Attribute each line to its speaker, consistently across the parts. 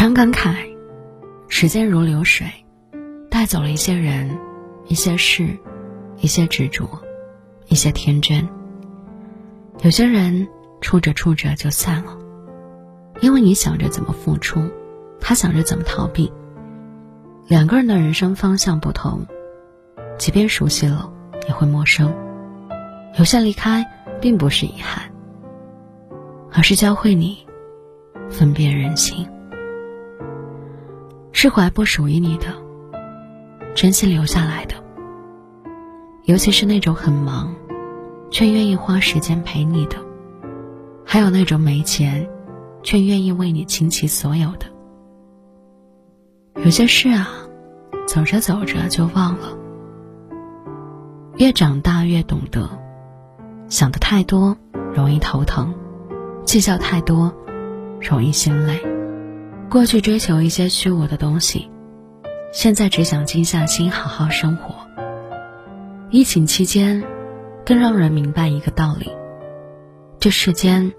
Speaker 1: 常感慨，时间如流水，带走了一些人，一些事，一些执着，一些天真。有些人处着处着就散了，因为你想着怎么付出，他想着怎么逃避。两个人的人生方向不同，即便熟悉了，也会陌生。有些离开，并不是遗憾，而是教会你分辨人心。释怀不属于你的，珍惜留下来的。尤其是那种很忙，却愿意花时间陪你的，还有那种没钱，却愿意为你倾其所有的。有些事啊，走着走着就忘了。越长大越懂得，想的太多容易头疼，计较太多容易心累。过去追求一些虚无的东西，现在只想静下心好好生活。疫情期间，更让人明白一个道理：这世间，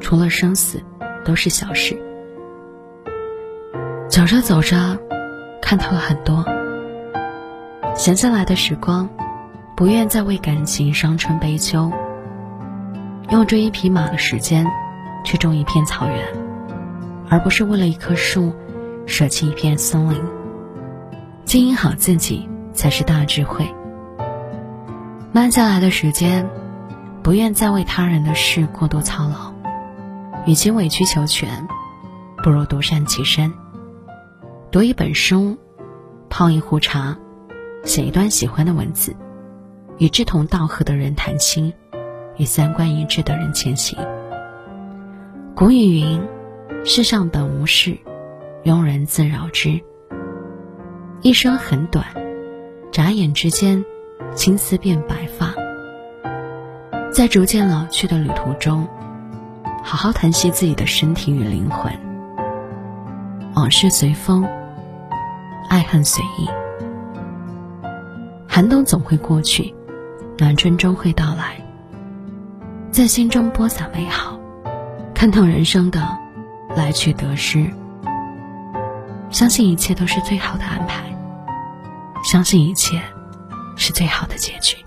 Speaker 1: 除了生死，都是小事。走着走着，看透了很多。闲下来的时光，不愿再为感情伤春悲秋。用这一匹马的时间，去种一片草原，而不是为了一棵树，舍弃一片森林。经营好自己，才是大智慧。慢下来的时间，不愿再为他人的事过多操劳。与其委曲求全，不如独善其身。读一本书，泡一壶茶，写一段喜欢的文字，与志同道合的人谈心，与三观一致的人前行。古语云：“世上本无事，庸人自扰之。”一生很短，眨眼之间，青丝变白发。在逐渐老去的旅途中，好好疼惜自己的身体与灵魂。往事随风。爱恨随意，寒冬总会过去，暖春终会到来。在心中播撒美好，看透人生的来去得失。相信一切都是最好的安排，相信一切是最好的结局。